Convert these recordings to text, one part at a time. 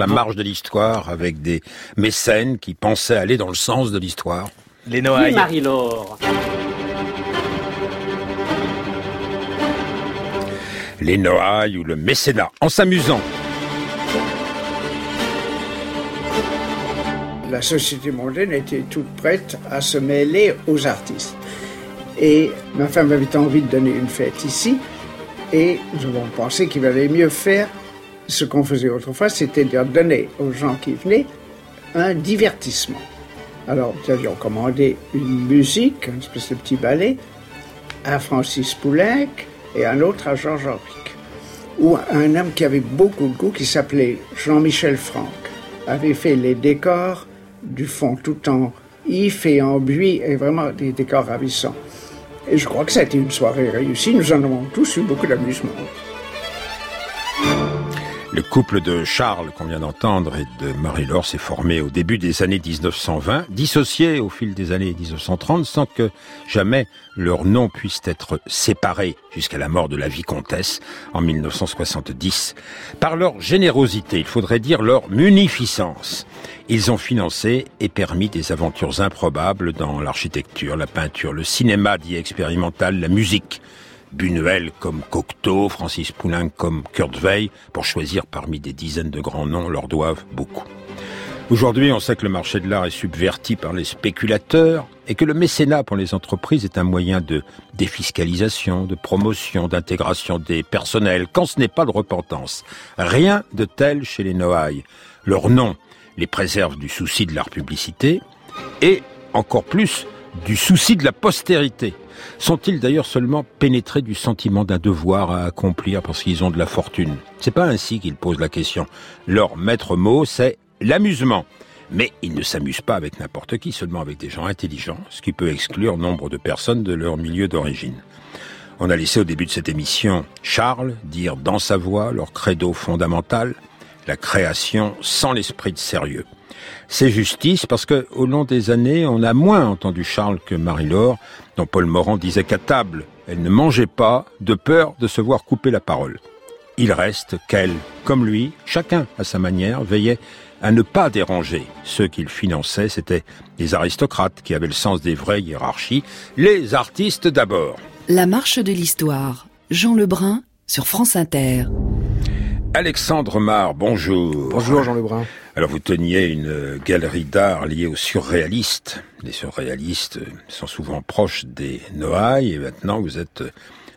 La marge de l'histoire avec des mécènes qui pensaient aller dans le sens de l'histoire. Les Noailles. Marie-Laure. Les Noailles ou le mécénat, en s'amusant. La société mondaine était toute prête à se mêler aux artistes. Et ma femme avait envie de donner une fête ici. Et nous avons pensé qu'il valait mieux faire ce qu'on faisait autrefois, c'était de donner aux gens qui venaient un divertissement. Alors, nous avions commandé une musique, un espèce de petit ballet, à Francis Poulenc et un autre à Georges Auric. Ou un homme qui avait beaucoup de goût, qui s'appelait Jean-Michel Franck, avait fait les décors du fond tout en if et en buis, et vraiment des décors ravissants. Et je crois que ça a été une soirée réussie. Nous en avons tous eu beaucoup d'amusement. Le couple de Charles qu'on vient d'entendre et de Marie-Laure s'est formé au début des années 1920, dissocié au fil des années 1930 sans que jamais leur nom puisse être séparé jusqu'à la mort de la vicomtesse en 1970. Par leur générosité, il faudrait dire leur munificence. Ils ont financé et permis des aventures improbables dans l'architecture, la peinture, le cinéma dit expérimental, la musique. Bunuel comme Cocteau, Francis Poulenc comme Kurt Weill, pour choisir parmi des dizaines de grands noms, leur doivent beaucoup. Aujourd'hui, on sait que le marché de l'art est subverti par les spéculateurs et que le mécénat pour les entreprises est un moyen de défiscalisation, de promotion, d'intégration des personnels, quand ce n'est pas de repentance. Rien de tel chez les Noailles. Leur nom les préserve du souci de leur publicité et, encore plus, du souci de la postérité. Sont-ils d'ailleurs seulement pénétrés du sentiment d'un devoir à accomplir parce qu'ils ont de la fortune? C'est pas ainsi qu'ils posent la question. Leur maître mot, c'est l'amusement. Mais ils ne s'amusent pas avec n'importe qui, seulement avec des gens intelligents, ce qui peut exclure nombre de personnes de leur milieu d'origine. On a laissé au début de cette émission Charles dire dans sa voix leur credo fondamental, la création sans l'esprit de sérieux. C'est justice parce que au long des années, on a moins entendu Charles que Marie-Laure, dont Paul Morand disait qu'à table, elle ne mangeait pas de peur de se voir couper la parole. Il reste qu'elle, comme lui, chacun à sa manière, veillait à ne pas déranger ceux qu'il finançait. C'était les aristocrates qui avaient le sens des vraies hiérarchies, les artistes d'abord. La marche de l'histoire. Jean Lebrun sur France Inter. Alexandre Mar, bonjour. Bonjour Jean Lebrun. Alors vous teniez une galerie d'art liée aux surréalistes. Les surréalistes sont souvent proches des Noailles et maintenant vous êtes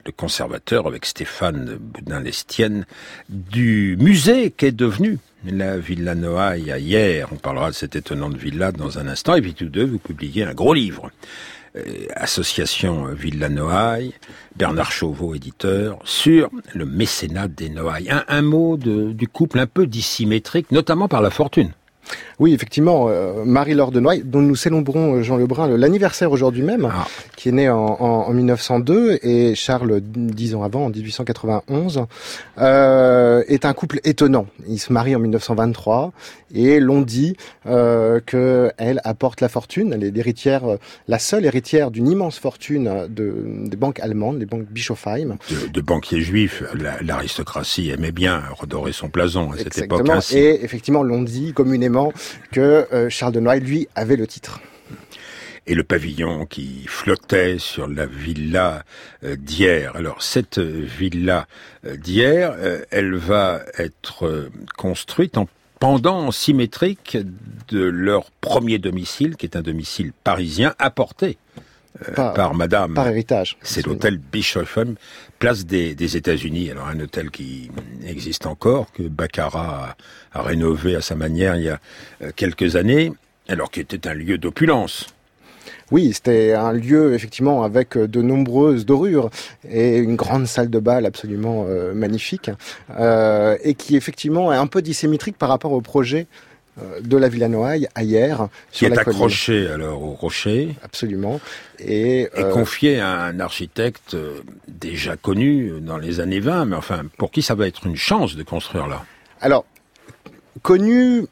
le conservateur avec Stéphane Boudin-Lestienne du musée qu'est devenu la Villa Noailles hier. On parlera de cette étonnante villa dans un instant. Et puis tous deux, vous publiez un gros livre association Villa Noailles, Bernard Chauveau, éditeur, sur le mécénat des Noailles. Un, un mot du couple un peu dissymétrique, notamment par la fortune. Oui, effectivement, euh, Marie-Laure de Noailles, dont nous célébrons, euh, Jean Lebrun, l'anniversaire aujourd'hui même, Ah. qui est né en, en, en 1902, et Charles, dix ans avant, en 1891, euh, est un couple étonnant. Ils se marient en 1923, et l'on dit euh, qu'elle apporte la fortune, elle est l'héritière, euh, la seule héritière d'une immense fortune de, des banques allemandes, des banques Bischofheim. De, de banquiers juifs, la- l'aristocratie aimait bien redorer son blason à cette époque ainsi. Et effectivement, l'on dit communément que euh, Charles de Noailles, lui, avait le titre. et le pavillon qui flottait sur la villa euh, d'hier. Alors cette villa euh, d'hier, elle va être construite en pendant symétrique de leur premier domicile, qui est un domicile parisien apporté euh, Par- par Madame. Par héritage. C'est l'hôtel Bischofheim, place des, des États-Unis. Alors un hôtel qui existe encore, que Baccarat a, a rénové à sa manière il y a euh, quelques années, alors qu'il était un lieu d'opulence. Oui, c'était un lieu effectivement avec euh, de nombreuses dorures et une grande salle de bal absolument euh, magnifique euh, et qui effectivement est un peu dissymétrique par rapport au projet de la Villa Noailles ailleurs qui sur est la colline. accroché alors au rocher Absolument. Et, et euh, confié à un architecte euh, déjà connu dans les années 20, mais enfin pour qui ça va être une chance de construire là? alors connu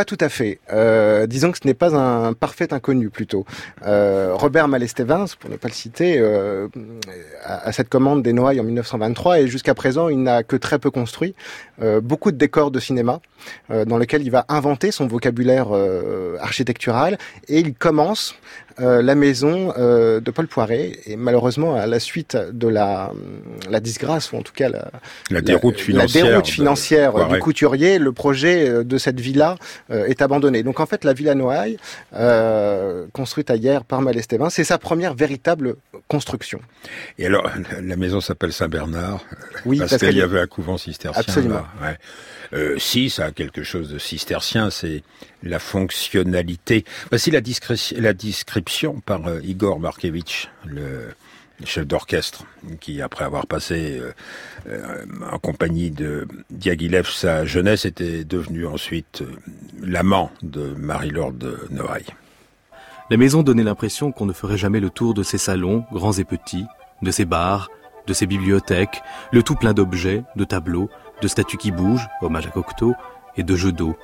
pas tout à fait. Euh, disons que ce n'est pas un parfait inconnu plutôt. Euh, Robert Malestevins, pour ne pas le citer, euh, a, cette commande des Noailles en 1923 et jusqu'à présent il n'a que très peu construit. Euh, beaucoup de décors de cinéma dans lesquels il va inventer son vocabulaire architectural et il commence la maison de Paul Poiret. Et malheureusement, à la suite de la, la disgrâce, ou en tout cas la, la déroute financière, la déroute financière du couturier, le projet de cette villa est abandonné. Donc en fait, la villa Noailles, construite hier par Malestévin, c'est sa première véritable construction. Et alors, la maison s'appelle Saint-Bernard, oui, parce, qu'il y avait un couvent cistercien. Absolument. Là. Euh, si, ça a quelque chose de cistercien, c'est la fonctionnalité. Voici la, la description par euh, Igor Markevitch, le chef d'orchestre, qui après avoir passé euh, en compagnie de Diaghilev sa jeunesse, était devenu ensuite l'amant de Marie-Laure de Noailles. La maison donnait l'impression qu'on ne ferait jamais le tour de ses salons, grands et petits, de ses bars, de ses bibliothèques, le tout plein d'objets, de tableaux, de statues qui bougent, hommage à Cocteau, et de jeux d'eau.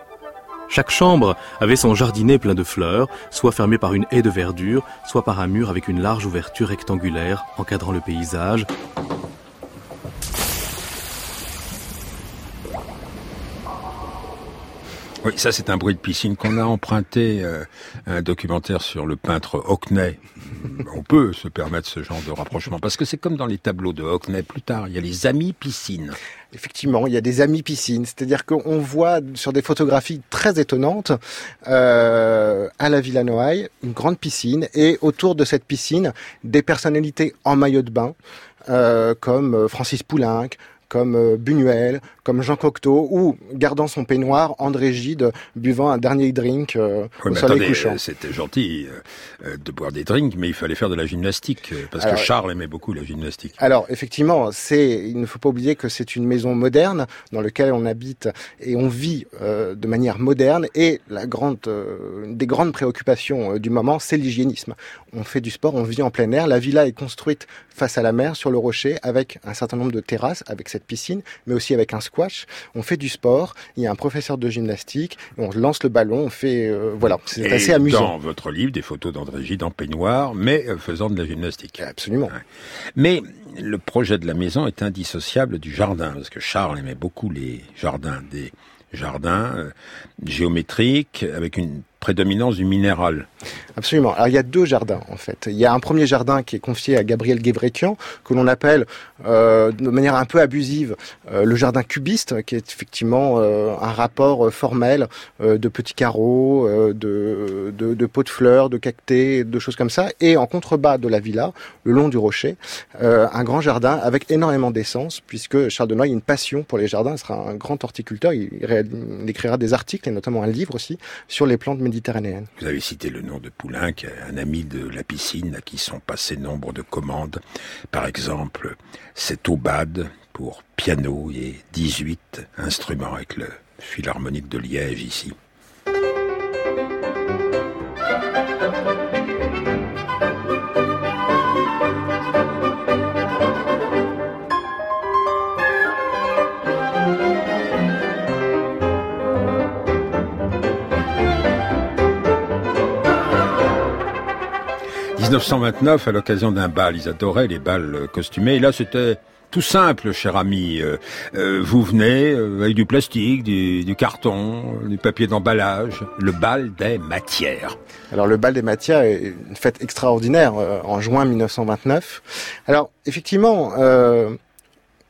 Chaque chambre avait son jardinet plein de fleurs, soit fermé par une haie de verdure, soit par un mur avec une large ouverture rectangulaire encadrant le paysage. Oui, ça c'est un bruit de piscine qu'on a emprunté euh, un documentaire sur le peintre Hockney. On peut se permettre ce genre de rapprochement parce que c'est comme dans les tableaux de Hockney plus tard, il y a les amis piscines. Effectivement, il y a des amis piscines, c'est-à-dire qu'on voit sur des photographies très étonnantes euh, à la Villa Noailles une grande piscine et autour de cette piscine des personnalités en maillot de bain euh, comme Francis Poulenc, comme Buñuel, comme Jean Cocteau, ou gardant son peignoir, André Gide buvant un dernier drink euh, au soleil couchant. C'était gentil euh, euh, de boire des drinks, mais il fallait faire de la gymnastique, parce que Charles aimait beaucoup la gymnastique. Alors, effectivement, c'est, il ne faut pas oublier que c'est une maison moderne dans laquelle on habite et on vit de manière moderne, et la grande, une des grandes préoccupations du moment, c'est l'hygiénisme. On fait du sport, on vit en plein air. La villa est construite face à la mer, sur le rocher, avec un certain nombre de terrasses, avec cette piscine, mais aussi avec un on fait du sport, il y a un professeur de gymnastique, on lance le ballon, on fait... Euh, voilà, c'est assez amusant. dans votre livre, des photos d'André Gide en peignoir, mais euh, faisant de la gymnastique. Absolument. Mais le projet de la maison est indissociable du jardin, parce que Charles aimait beaucoup les jardins, des jardins euh, géométriques, avec une prédominance du minéral. Absolument. Alors il y a deux jardins en fait. Il y a un premier jardin qui est confié à Gabriel Guévrekian, que l'on appelle euh, de manière un peu abusive euh, le jardin cubiste, qui est effectivement euh, un rapport formel de petits carreaux, de, pots de fleurs, de cactés, de choses comme ça. Et en contrebas de la villa, le long du rocher, un grand jardin avec énormément d'essence, puisque Charles Denoy a une passion pour les jardins. Il sera un grand horticulteur. Il, il écrira des articles et notamment un livre aussi sur les plantes vous avez cité le nom de Poulenc, un ami de la piscine à qui sont passés nombre de commandes. Par exemple, cet aubade pour piano et 18 instruments avec le philharmonique de Liège ici. 1929, à l'occasion d'un bal, ils adoraient les bals costumés. Et là, c'était tout simple, cher ami. Euh, euh, vous venez euh, avec du plastique, du, carton, du papier d'emballage. Le bal des matières. Alors le bal des matières est une fête extraordinaire en juin 1929. Alors effectivement,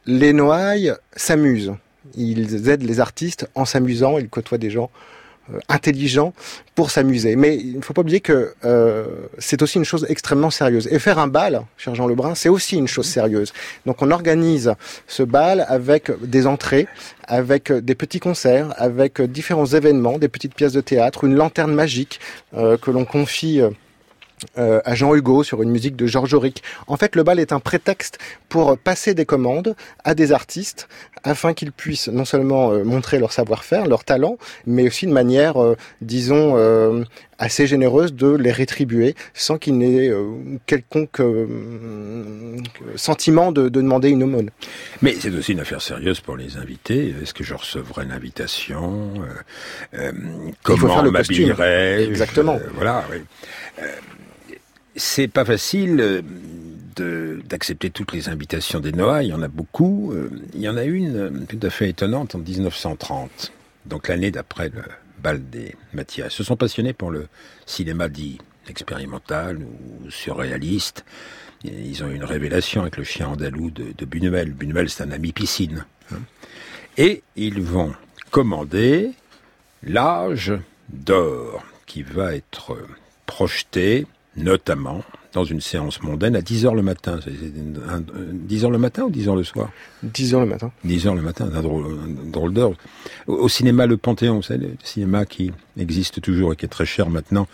les Noailles s'amusent. Ils aident les artistes en s'amusant. Ils côtoient des gens euh, intelligent pour s'amuser. Mais il ne faut pas oublier que euh, c'est aussi une chose extrêmement sérieuse. Et faire un bal, cher Jean Lebrun, c'est aussi une chose sérieuse. Donc on organise ce bal avec des entrées, avec des petits concerts, avec différents événements, des petites pièces de théâtre, une lanterne magique euh, que l'on confie euh, à Jean Hugo sur une musique de Georges Auric. En fait, le bal est un prétexte pour passer des commandes à des artistes afin qu'ils puissent non seulement euh, montrer leur savoir-faire, leur talent, mais aussi de manière, euh, disons, assez généreuse de les rétribuer sans qu'il n'ait quelconque sentiment de, demander une aumône. Mais c'est aussi une affaire sérieuse pour les invités. Est-ce que je recevrai l'invitation Comment m'habillerai Exactement. voilà. Oui. C'est pas facile euh, d'accepter toutes les invitations des Noah, il y en a beaucoup. Euh, il y en a une euh, tout à fait étonnante en 1930, donc l'année d'après le bal des Mathias. Ils se sont passionnés pour le cinéma dit expérimental ou surréaliste. Ils ont eu une révélation avec le chien andalou de, de Buñuel. Buñuel, c'est un ami piscine. Hein. Et ils vont commander l'âge d'or qui va être projeté notamment dans une séance mondaine à 10h le matin. 10h le matin ou 10h le soir? 10h le matin. 10h le matin, un drôle, d'heure. Au, cinéma Le Panthéon, savez, le cinéma qui existe toujours et qui est très cher maintenant,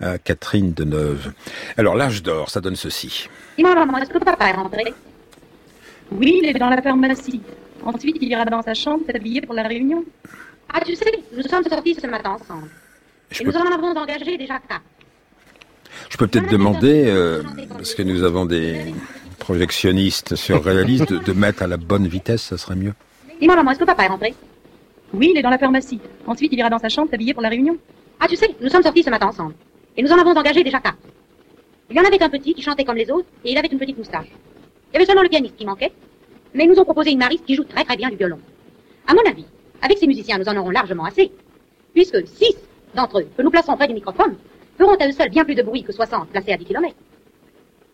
à Catherine de Neuve. Alors l'âge d'or, ça donne ceci. Dis-moi maman, est-ce que papa est rentré? Oui, il est dans la pharmacie. Ensuite, il ira dans sa chambre s'habiller pour la réunion. Ah, tu sais, nous sommes sortis ce matin ensemble. et nous en avons engagé déjà quatre. Je peux peut-être demander, euh, parce que nous avons des projectionnistes surréalistes, de, de mettre à la bonne vitesse, ça serait mieux. Dis-moi, maman, est-ce que papa est rentré Oui, il est dans la pharmacie. Ensuite, il ira dans sa chambre s'habiller pour la réunion. Ah, tu sais, nous sommes sortis ce matin ensemble. Et nous en avons engagé déjà quatre. Il y en avait un petit qui chantait comme les autres, et il avait une petite moustache. Il y avait seulement le pianiste qui manquait, mais ils nous ont proposé une mariste qui joue très très bien du violon. À mon avis, avec ces musiciens, nous en aurons largement assez, puisque six d'entre eux, que nous plaçons près du microphone, feront à eux seuls bien plus de bruit que 60 placés à 10 km.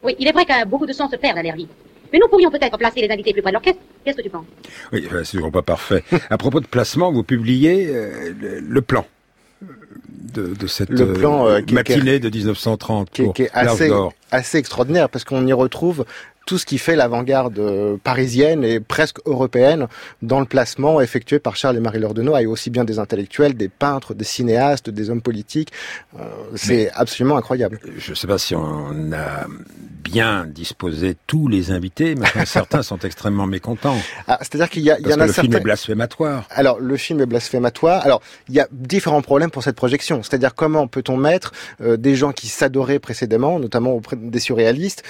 Oui, il est vrai que beaucoup de sons se perdent à l'air vide. Mais nous pourrions peut-être placer les invités plus près de l'orchestre. Qu'est-ce que tu penses? Oui, c'est toujours pas parfait. à propos de placement, vous publiez euh, le, plan de, cette plan, euh, matinée de 1930 qui, qui est assez, assez extraordinaire parce qu'on y retrouve tout ce qui fait l'avant-garde euh, parisienne et presque européenne dans le placement effectué par Charles et Marie-Laure Denot, et aussi bien des intellectuels, des peintres, des cinéastes, des hommes politiques. Euh, c'est absolument incroyable. Je ne sais pas si on a bien disposé tous les invités, mais certains sont extrêmement mécontents. Ah, C'est-à-dire qu'il y, a, y en a le film est blasphématoire. Alors, le film est blasphématoire. Alors, il y a différents problèmes pour cette projection. C'est-à-dire comment peut-on mettre euh, des gens qui s'adoraient précédemment, notamment auprès des surréalistes,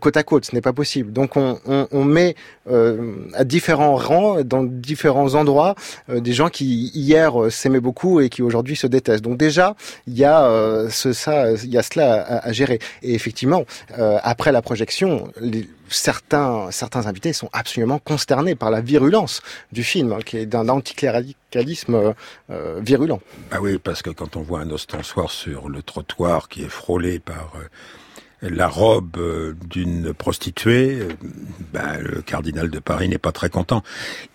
côte à côte Ce n'est pas possible donc on, met euh, à différents rangs, dans différents endroits, euh, des gens qui hier euh, s'aimaient beaucoup et qui aujourd'hui se détestent. Donc déjà, il y a ça, il y a cela à, gérer. Et effectivement, après la projection, certains, certains invités sont absolument consternés par la virulence du film, hein, qui est d'un anticléricalisme virulent. Ah oui, parce que quand on voit un ostensoir sur le trottoir qui est frôlé par la robe euh, d'une prostituée, euh, ben, le cardinal de Paris n'est pas très content.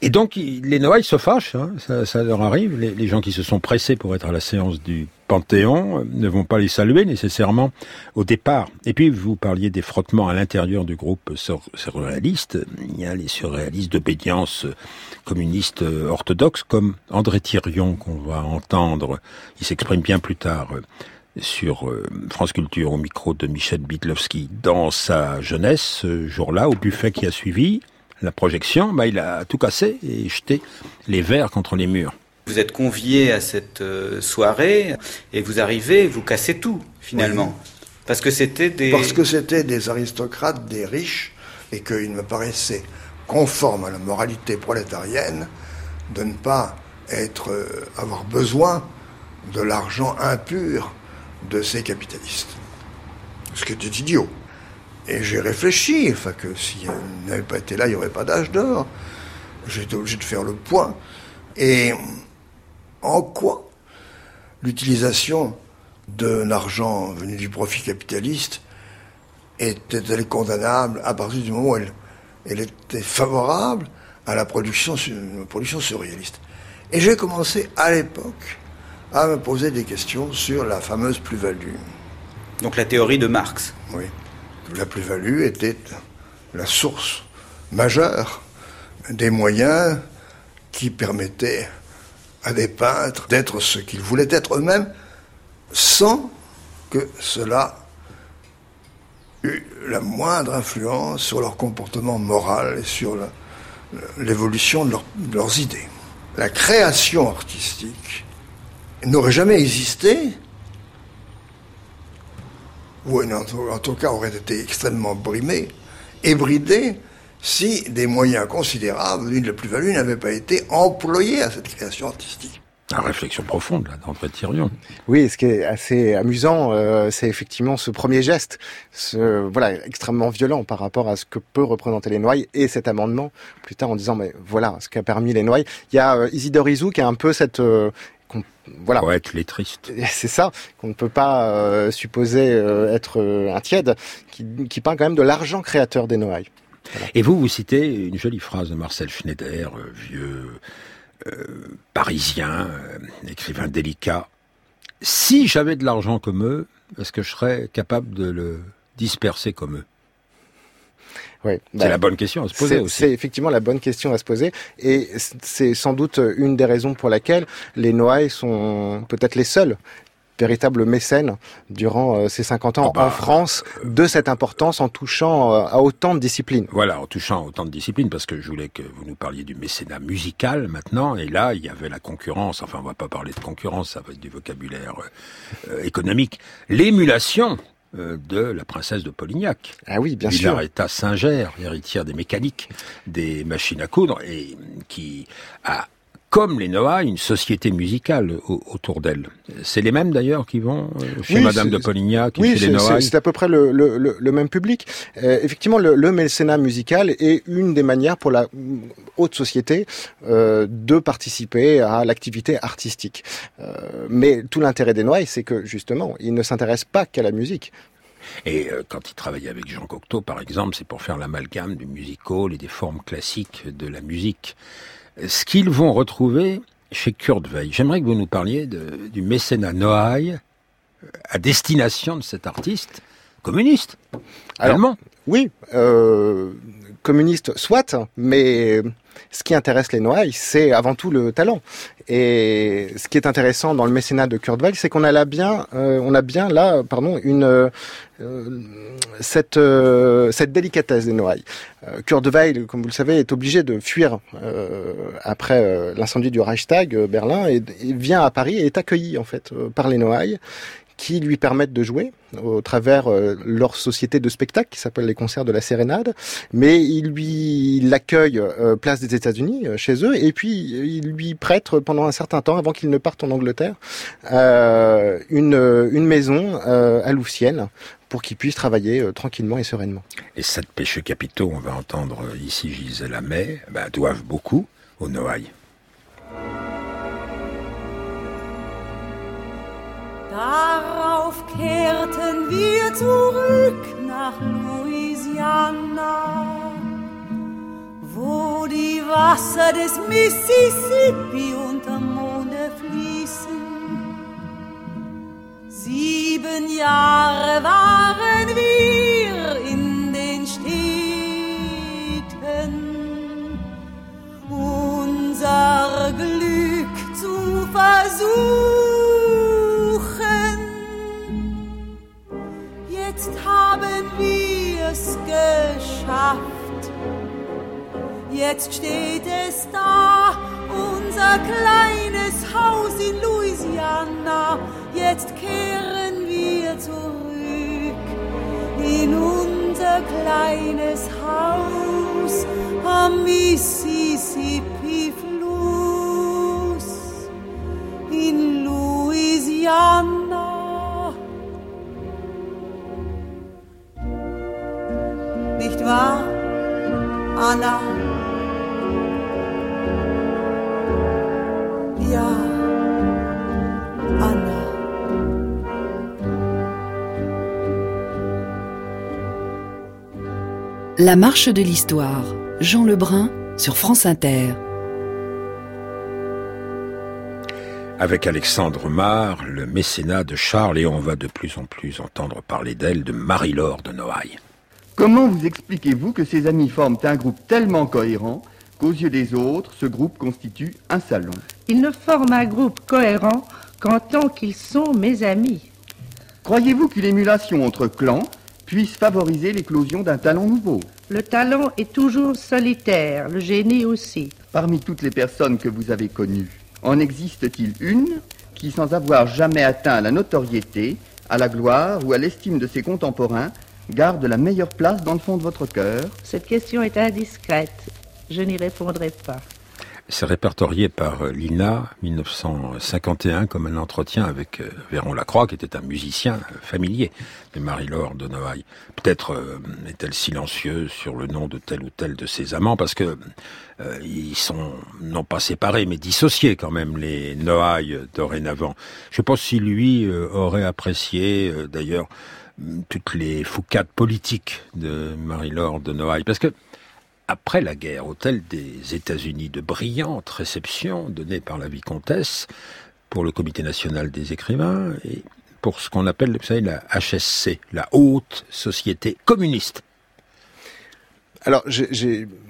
Et donc les Noailles se fâchent, hein, ça, leur arrive. Les, gens qui se sont pressés pour être à la séance du Panthéon euh, ne vont pas les saluer nécessairement au départ. Et puis vous parliez des frottements à l'intérieur du groupe surréaliste. Il y a les surréalistes d'obédience communiste orthodoxe comme André Thirion qu'on va entendre. Il s'exprime bien plus tard sur euh, France Culture au micro de Michel Bitlowski dans sa jeunesse, ce jour-là, au buffet qui a suivi la projection, bah, il a tout cassé et jeté les verres contre les murs. Vous êtes convié à cette euh, soirée et vous arrivez, vous cassez tout finalement. Parce que c'était des... Parce que c'était des aristocrates, des riches, et qu'il me paraissait conforme à la moralité prolétarienne de ne pas être, euh, avoir besoin de l'argent impur de ces capitalistes. Ce qui était idiot. Et j'ai réfléchi, enfin que s'il n'avait pas été là, il n'y aurait pas d'âge d'or. J'étais obligé de faire le point. Et en quoi l'utilisation d'un argent venu du profit capitaliste était-elle condamnable à partir du moment où elle, elle était favorable à la production, production surréaliste? Et j'ai commencé à l'époque à me poser des questions sur la fameuse plus-value. Donc la théorie de Marx. Oui. La plus-value était la source majeure des moyens qui permettaient à des peintres d'être ce qu'ils voulaient être eux-mêmes sans que cela eu la moindre influence sur leur comportement moral et sur l'évolution de, de leurs idées. La création artistique n'aurait jamais existé, ou en tout cas aurait été extrêmement brimée, ébridée, si des moyens considérables d'une de plus-value n'avaient pas été employés à cette création artistique. La réflexion profonde, là, d'André Thirion. Oui, ce qui est assez amusant, euh, c'est effectivement ce premier geste, ce, voilà, extrêmement violent par rapport à ce que peut représenter les Noailles et cet amendement, plus tard en disant, mais voilà, ce qu'a permis les Noailles. Il y a euh, Isidore Isou qui a un peu cette... Euh, voilà. Poète lettriste. C'est ça, qu'on ne peut pas euh, supposer être un tiède, qui, qui peint quand même de l'argent créateur des Noailles. Et vous, vous citez une jolie phrase de Marcel Schneider, vieux euh, parisien, euh, écrivain délicat. Si j'avais de l'argent comme eux, est-ce que je serais capable de le disperser comme eux? Oui, c'est bah, la bonne question à se poser aussi. C'est effectivement la bonne question à se poser, et c'est sans doute une des raisons pour laquelle les Noailles sont peut-être les seuls véritable mécène durant euh, ces 50 ans ah bah, en France de cette importance en touchant euh, à autant de disciplines. Voilà, en touchant à autant de disciplines, parce que je voulais que vous nous parliez du mécénat musical maintenant, et là, il y avait la concurrence, enfin on va pas parler de concurrence, ça va être du vocabulaire euh, économique, l'émulation de la princesse de Polignac. Ah oui, bien sûr. État Singer, héritière des mécaniques, des machines à coudre, et qui a comme les Noah, une société musicale autour d'elle. C'est les mêmes d'ailleurs qui vont euh, chez Madame de Polignac, oui, chez les Noah. C'est à peu près le, le, le, même public. Euh, effectivement, le, mécénat musical est une des manières pour la haute société euh, de participer à l'activité artistique. Euh, mais tout l'intérêt des Noailles, c'est que justement, ils ne s'intéressent pas qu'à la musique. Et quand il travaillait avec Jean Cocteau, par exemple, c'est pour faire l'amalgame du musical et des formes classiques de la musique ce qu'ils vont retrouver chez Kurt Weill. J'aimerais que vous nous parliez du mécénat Noailles euh, à destination de cet artiste communiste allemand. Oui, euh, communiste soit, mais ce qui intéresse les Noailles, c'est avant tout le talent. Et ce qui est intéressant dans le mécénat de Kurt Weill, c'est qu'on a bien, euh, on a bien là, pardon, une euh, cette euh, cette délicatesse des Noailles. Kurt Weill, comme vous le savez, est obligé de fuir après l'incendie du Reichstag Berlin et, et, vient à Paris et est accueilli en fait par les Noailles qui lui permettent de jouer au travers euh, leur société de spectacle qui s'appelle les concerts de la Sérénade, mais il lui l'accueille euh, place des États-Unis euh, chez eux et puis il lui prête pendant un certain temps avant qu'il ne parte en Angleterre une une maison à Louvciennes pour qu'il puisse travailler tranquillement et sereinement. Et sept péchés capitaux, on va entendre ici Gisèle May, bah, doivent beaucoup au Noailles. Darauf kehrten wir zurück nach Louisiana, wo die Wasser des Mississippi unterm Monde fließen. Sieben Jahre waren geschafft. Jetzt steht es da, unser kleines Haus in Louisiana. Jetzt kehren wir zurück in unser kleines Haus am Mississippi-Fluss La marche de l'histoire, Jean Lebrun sur France Inter. Avec Alexandre Mar, le mécénat de Charles, et on va de plus en plus entendre parler d'elle, de Marie-Laure de Noailles. Comment vous expliquez-vous que ces amis forment un groupe tellement cohérent qu'aux yeux des autres, ce groupe constitue un salon? Ils ne forment un groupe cohérent qu'en tant qu'ils sont mes amis. Croyez-vous qu'une émulation entre clans puisse favoriser l'éclosion d'un talent nouveau. Le talent est toujours solitaire, le génie aussi. Parmi toutes les personnes que vous avez connues, en existe-t-il une qui, sans avoir jamais atteint la notoriété, à la gloire ou à l'estime de ses contemporains, garde la meilleure place dans le fond de votre cœur? Cette question est indiscrète. Je n'y répondrai pas. C'est répertorié par euh, l'INA 1951 comme un entretien avec euh, Véron Lacroix, qui était un musicien euh, familier de Marie-Laure de Noailles. Peut-être est-elle silencieuse sur le nom de tel ou tel de ses amants, parce que ils sont non pas séparés, mais dissociés quand même, les Noailles dorénavant. Je pas si lui aurait apprécié, d'ailleurs, toutes les foucades politiques de Marie-Laure de Noailles, parce que après la guerre, au tel des États-Unis, de brillantes réceptions données par la vicomtesse pour le Comité national des écrivains et pour ce qu'on appelle, vous savez, la HSC, la Haute Société communiste. Alors,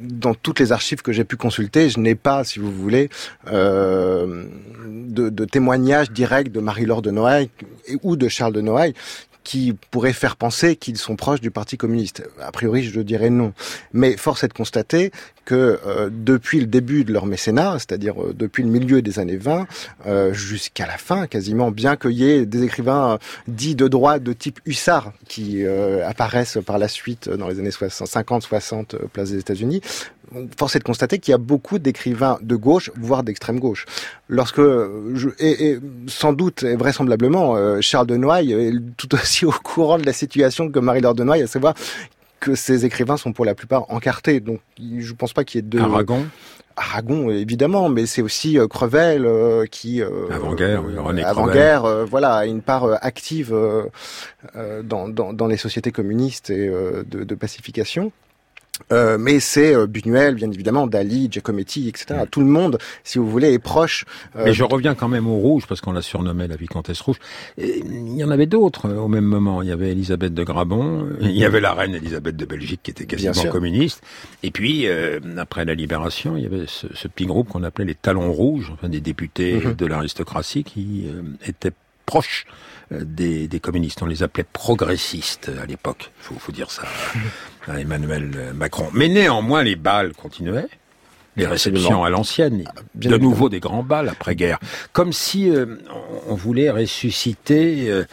dans toutes les archives que j'ai pu consulter, je n'ai pas, si vous voulez, euh, de, de témoignages directs de Marie-Laure de Noailles ou de Charles de Noailles qui pourrait faire penser qu'ils sont proches du Parti communiste. A priori, je dirais non. Mais force est de constater que euh, depuis le début de leur mécénat, c'est-à-dire euh, depuis le milieu des années 20 euh, jusqu'à la fin, quasiment, bien qu'il y ait des écrivains dits de droite de type Hussard qui apparaissent par la suite dans les années 50-60 place des États-Unis, force est de constater qu'il y a beaucoup d'écrivains de gauche, voire d'extrême gauche. Lorsque, je, et, et, sans doute et vraisemblablement, Charles de Noailles est tout aussi au courant de la situation que Marie-Laure de Noailles, à savoir que ces écrivains sont pour la plupart encartés. Donc, je pense pas qu'il y ait de... Aragon Aragon, évidemment, mais c'est aussi euh, Crevel euh, qui... Euh, avant-guerre, oui, René Avant-guerre, euh, voilà, a une part active dans, dans, dans, les sociétés communistes et de, de pacification. Euh, mais c'est euh, Buñuel, bien évidemment, Dali, Giacometti, etc. Tout le monde, si vous voulez, est proche. Euh, mais je reviens quand même au rouge, parce qu'on l'a surnommé la vicomtesse rouge. il y en avait d'autres au même moment. Il y avait Elisabeth de Grabon, il y avait la reine Elisabeth de Belgique qui était quasiment communiste. Et puis, après la libération, il y avait ce, ce petit groupe qu'on appelait les Talons Rouges, enfin des députés mhm. de l'aristocratie qui étaient proches des, des, communistes. On les appelait progressistes à l'époque. Il faut, faut, dire ça à Emmanuel Macron. Mais néanmoins, les balles continuaient. Les réceptions à l'ancienne, ah, de nouveau des grands balles après-guerre, comme si euh, on voulait ressusciter euh,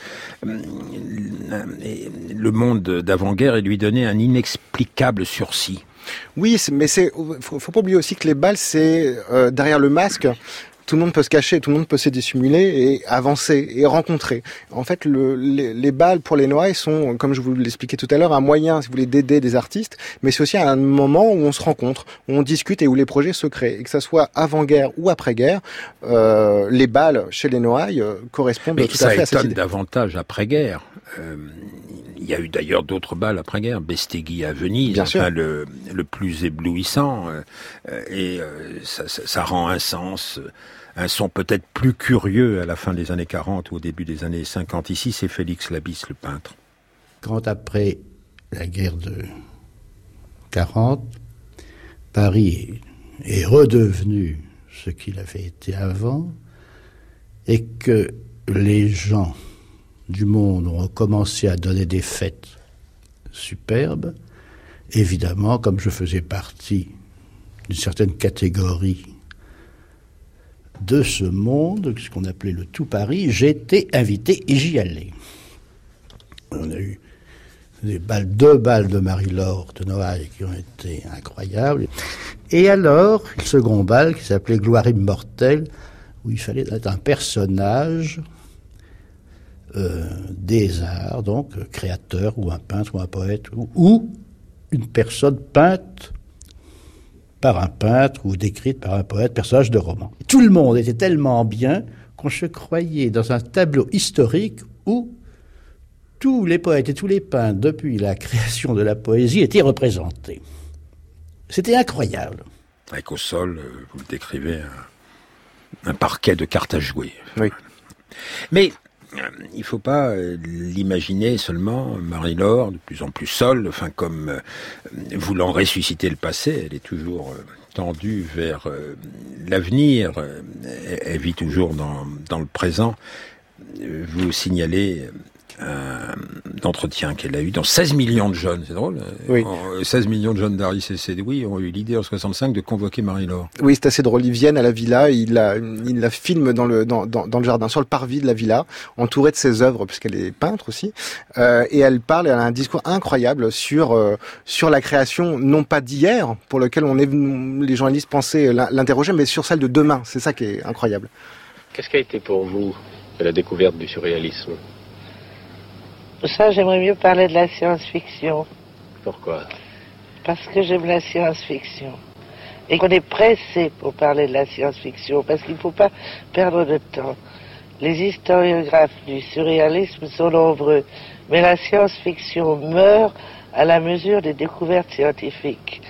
le monde d'avant-guerre et lui donner un inexplicable sursis. Oui, mais c'est faut, faut pas oublier aussi que les balles, c'est euh, derrière le masque tout le monde peut se cacher, tout le monde peut se dissimuler et avancer et rencontrer. En fait, le, les, les, balles pour les Noailles sont, comme je vous l'expliquais tout à l'heure, un moyen, si vous voulez, d'aider des artistes, mais c'est aussi un moment où on se rencontre, où on discute et où les projets se créent. Et que ça soit avant-guerre ou après-guerre, euh, les balles chez les Noailles euh, correspondent mais tout à fait à cette idée. davantage après-guerre. Euh, il y a eu d'ailleurs d'autres balles après-guerre, Bestegui à Venise, Bien enfin le, le plus éblouissant, euh, et euh, ça, ça, ça, rend un sens un son peut-être plus curieux à la fin des années 40 ou au début des années 50. Ici, c'est Félix Labis, le peintre. Quand après la guerre de 40, Paris est redevenu ce qu'il avait été avant, et que les gens du monde ont commencé à donner des fêtes superbes, évidemment, comme je faisais partie d'une certaine catégorie de ce monde, ce qu'on appelait le tout Paris, j'étais invité et j'y allais. On a eu deux balles de Marie-Laure de Noailles qui ont été incroyables. Et alors, le second bal qui s'appelait Gloire immortelle, où il fallait être un personnage euh, des arts, donc créateur ou un peintre ou un poète, ou, ou une personne peinte par un peintre ou décrite par un poète, personnage de roman. Tout le monde était tellement bien qu'on se croyait dans un tableau historique où tous les poètes et tous les peintres, depuis la création de la poésie, étaient représentés. C'était incroyable. Avec au sol, euh, vous le décrivez, un, un parquet de cartes à jouer. Oui. Mais il ne faut pas euh, l'imaginer seulement Marie-Laure, de plus en plus seule, enfin comme euh, voulant ressusciter le passé, elle est toujours euh, tendue vers l'avenir, elle vit toujours dans, dans le présent. Vous signalez d'entretien qu'elle a eu dans 16 millions de jeunes, c'est drôle. Oui. 16 millions de jeunes d'Harry oui ont eu l'idée en 65 de convoquer Marie-Laure. Oui, c'est assez drôle. Ils viennent à la villa, il la, il la filme dans le, dans, dans, dans, le jardin, sur le parvis de la villa, entourée de ses œuvres, puisqu'elle est peintre aussi. Euh, et elle parle, elle a un discours incroyable sur, euh, sur la création, non pas d'hier, pour lequel on est, les journalistes pensaient l'interroger, mais sur celle de demain. C'est ça qui est incroyable. Qu'est-ce qui a été pour vous la découverte du surréalisme? Ça, j'aimerais mieux parler de la science-fiction. Pourquoi? Parce que j'aime la science-fiction. Et qu'on est pressé pour parler de la science-fiction, parce qu'il ne faut pas perdre de temps. Les historiographes du surréalisme sont nombreux, mais la science-fiction meurt à la mesure des découvertes scientifiques.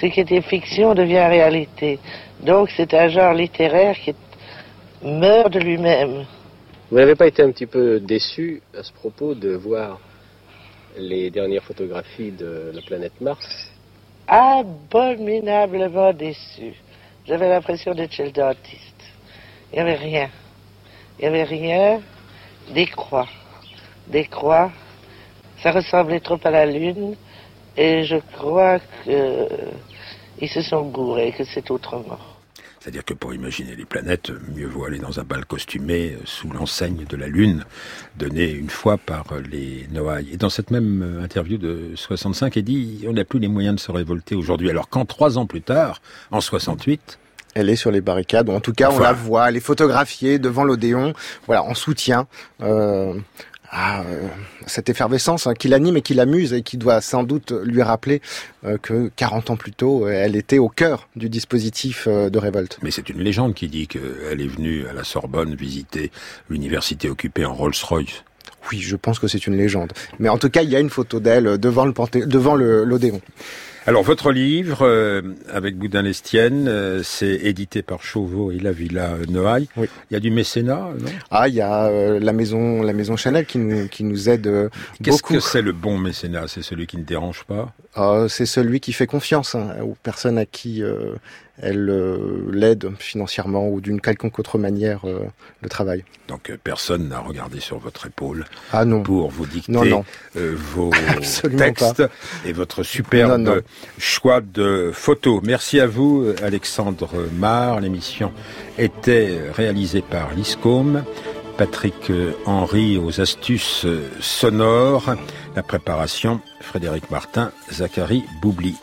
Ce qui était fiction devient réalité. Donc c'est un genre littéraire qui meurt de lui-même. Vous n'avez pas été un petit peu déçu à ce propos de voir les dernières photographies de la planète Mars Abominablement déçu. J'avais l'impression d'être chez le dentiste. Il n'y avait rien. Il n'y avait rien. Des croix. Des croix. Ça ressemblait trop à la Lune. Et je crois qu'ils se sont gourés, que c'est autrement. C'est-à-dire que pour imaginer les planètes, mieux vaut aller dans un bal costumé euh, sous l'enseigne de la Lune, donné une fois par les Noailles. Et dans cette même euh, interview de 65, il dit on n'a plus les moyens de se révolter aujourd'hui. Alors quand trois ans plus tard, en 68, elle est sur les barricades, ou en tout cas on la voit, elle est photographiée devant l'Odéon, voilà, en soutien. Euh, à euh, cette effervescence hein, qui l'anime et qui l'amuse et qui doit sans doute lui rappeler euh, que 40 ans plus tôt, elle était au cœur du dispositif euh, de révolte. Mais c'est une légende qui dit qu'elle est venue à la Sorbonne visiter l'université occupée en Rolls-Royce. Oui, je pense que c'est une légende. Mais en tout cas, il y a une photo d'elle devant le devant l'Odéon. Alors votre livre euh, avec Boudin Lestienne, euh, c'est édité par Chauveau et la Villa Noailles. Oui. Il y a du mécénat, non? Ah, il y a euh, la maison la maison Chanel qui nous qui nous aide Qu'est-ce que c'est le bon mécénat? C'est celui qui ne dérange pas? Ah, C'est celui qui fait confiance hein, aux personnes à qui elle euh, l'aide financièrement ou d'une quelconque autre manière euh, le travail. Donc euh, personne n'a regardé sur votre épaule ah, non. pour vous dicter vos textes et votre superbe choix de photos. Merci à vous Alexandre Mar. L'émission était réalisée par l'ISCOM. Patrick Henry aux astuces sonores. La préparation, Frédéric Martin, Zachary Boubli.